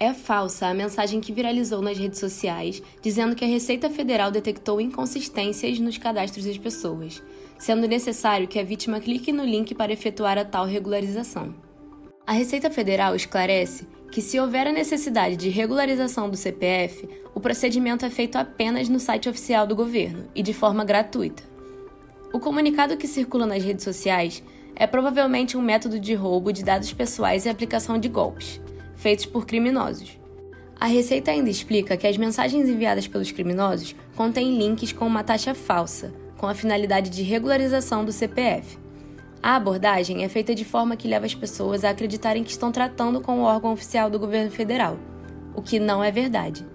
É falsa a mensagem que viralizou nas redes sociais dizendo que a Receita Federal detectou inconsistências nos cadastros das pessoas, sendo necessário que a vítima clique no link para efetuar a tal regularização. A Receita Federal esclarece que, se houver a necessidade de regularização do CPF, o procedimento é feito apenas no site oficial do governo e de forma gratuita. O comunicado que circula nas redes sociais é provavelmente um método de roubo de dados pessoais e aplicação de golpes feitos por criminosos. A Receita ainda explica que as mensagens enviadas pelos criminosos contêm links com uma taxa falsa, com a finalidade de regularização do CPF. A abordagem é feita de forma que leva as pessoas a acreditarem que estão tratando com o órgão oficial do governo federal, o que não é verdade.